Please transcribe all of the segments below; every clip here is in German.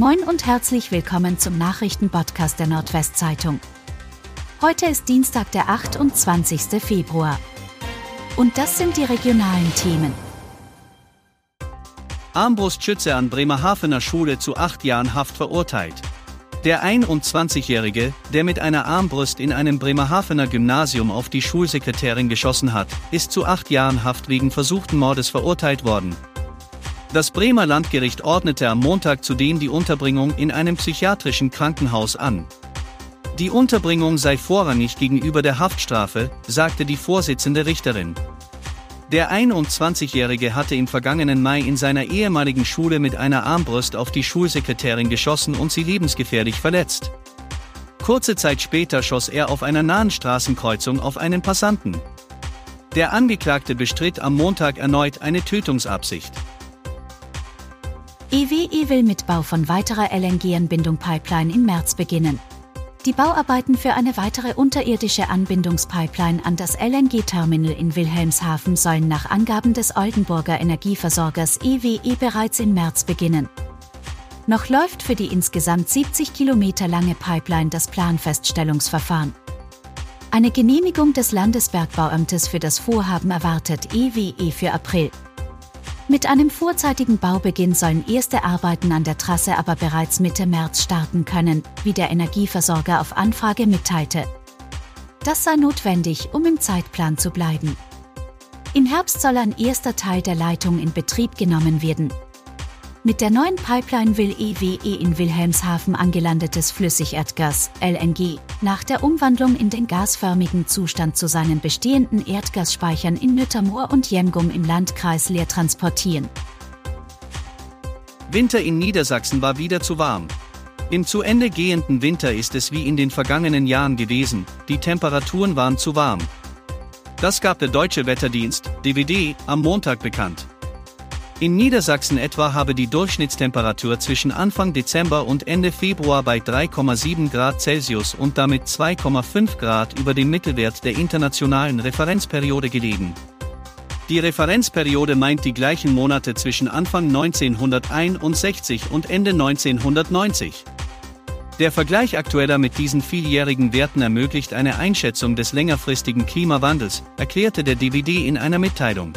Moin und herzlich willkommen zum Nachrichtenpodcast der Nordwestzeitung. Heute ist Dienstag, der 28. Februar. Und das sind die regionalen Themen. Armbrustschütze an Bremerhavener Schule zu acht Jahren Haft verurteilt. Der 21-Jährige, der mit einer Armbrust in einem Bremerhavener Gymnasium auf die Schulsekretärin geschossen hat, ist zu acht Jahren Haft wegen versuchten Mordes verurteilt worden. Das Bremer Landgericht ordnete am Montag zudem die Unterbringung in einem psychiatrischen Krankenhaus an. Die Unterbringung sei vorrangig gegenüber der Haftstrafe, sagte die Vorsitzende Richterin. Der 21-Jährige hatte im vergangenen Mai in seiner ehemaligen Schule mit einer Armbrust auf die Schulsekretärin geschossen und sie lebensgefährlich verletzt. Kurze Zeit später schoss er auf einer nahen Straßenkreuzung auf einen Passanten. Der Angeklagte bestritt am Montag erneut eine Tötungsabsicht. EWE will mit Bau von weiterer LNG-Anbindung-Pipeline im März beginnen. Die Bauarbeiten für eine weitere unterirdische Anbindungspipeline an das LNG-Terminal in Wilhelmshaven sollen nach Angaben des Oldenburger Energieversorgers EWE bereits im März beginnen. Noch läuft für die insgesamt 70 Kilometer lange Pipeline das Planfeststellungsverfahren. Eine Genehmigung des Landesbergbauamtes für das Vorhaben erwartet EWE für April. Mit einem vorzeitigen Baubeginn sollen erste Arbeiten an der Trasse aber bereits Mitte März starten können, wie der Energieversorger auf Anfrage mitteilte. Das sei notwendig, um im Zeitplan zu bleiben. Im Herbst soll ein erster Teil der Leitung in Betrieb genommen werden, mit der neuen Pipeline will EWE in Wilhelmshaven angelandetes Flüssigerdgas, LNG, nach der Umwandlung in den gasförmigen Zustand zu seinen bestehenden Erdgasspeichern in Nüttermoor und Jemgum im Landkreis leer transportieren. Winter in Niedersachsen war wieder zu warm. Im zu Ende gehenden Winter ist es wie in den vergangenen Jahren gewesen, die Temperaturen waren zu warm. Das gab der Deutsche Wetterdienst, DWD, am Montag bekannt. In Niedersachsen etwa habe die Durchschnittstemperatur zwischen Anfang Dezember und Ende Februar bei 3,7 Grad Celsius und damit 2,5 Grad über dem Mittelwert der internationalen Referenzperiode gelegen. Die Referenzperiode meint die gleichen Monate zwischen Anfang 1961 und Ende 1990. Der Vergleich aktueller mit diesen vieljährigen Werten ermöglicht eine Einschätzung des längerfristigen Klimawandels, erklärte der DVD in einer Mitteilung.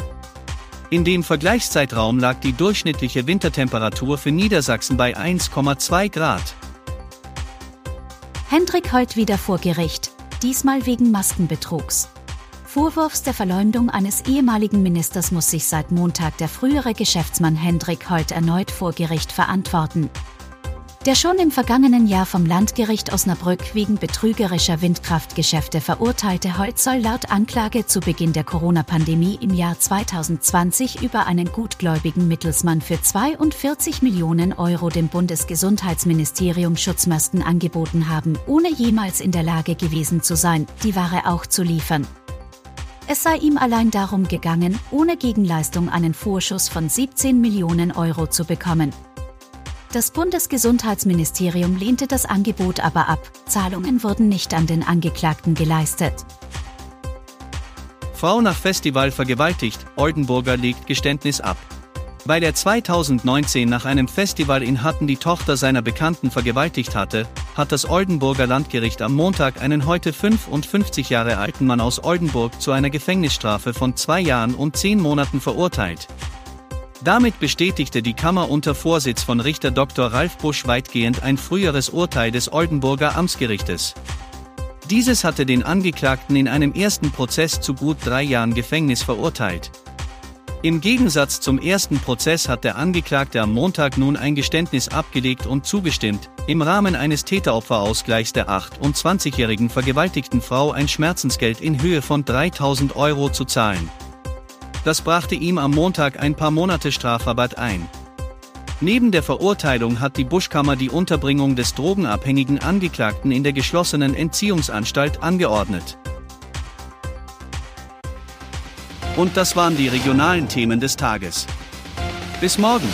In dem Vergleichszeitraum lag die durchschnittliche Wintertemperatur für Niedersachsen bei 1,2 Grad. Hendrik heut wieder vor Gericht, diesmal wegen Maskenbetrugs. Vorwurfs der Verleumdung eines ehemaligen Ministers muss sich seit Montag der frühere Geschäftsmann Hendrik Holt erneut vor Gericht verantworten. Der schon im vergangenen Jahr vom Landgericht Osnabrück wegen betrügerischer Windkraftgeschäfte verurteilte Holt soll laut Anklage zu Beginn der Corona-Pandemie im Jahr 2020 über einen gutgläubigen Mittelsmann für 42 Millionen Euro dem Bundesgesundheitsministerium Schutzmasken angeboten haben, ohne jemals in der Lage gewesen zu sein, die Ware auch zu liefern. Es sei ihm allein darum gegangen, ohne Gegenleistung einen Vorschuss von 17 Millionen Euro zu bekommen. Das Bundesgesundheitsministerium lehnte das Angebot aber ab, Zahlungen wurden nicht an den Angeklagten geleistet. Frau nach Festival vergewaltigt, Oldenburger legt Geständnis ab. Weil er 2019 nach einem Festival in Hatten die Tochter seiner Bekannten vergewaltigt hatte, hat das Oldenburger Landgericht am Montag einen heute 55 Jahre alten Mann aus Oldenburg zu einer Gefängnisstrafe von zwei Jahren und zehn Monaten verurteilt. Damit bestätigte die Kammer unter Vorsitz von Richter Dr. Ralf Busch weitgehend ein früheres Urteil des Oldenburger Amtsgerichtes. Dieses hatte den Angeklagten in einem ersten Prozess zu gut drei Jahren Gefängnis verurteilt. Im Gegensatz zum ersten Prozess hat der Angeklagte am Montag nun ein Geständnis abgelegt und zugestimmt, im Rahmen eines Täteropferausgleichs der 28-jährigen vergewaltigten Frau ein Schmerzensgeld in Höhe von 3000 Euro zu zahlen. Das brachte ihm am Montag ein paar Monate Strafrabatt ein. Neben der Verurteilung hat die Buschkammer die Unterbringung des drogenabhängigen Angeklagten in der geschlossenen Entziehungsanstalt angeordnet. Und das waren die regionalen Themen des Tages. Bis morgen!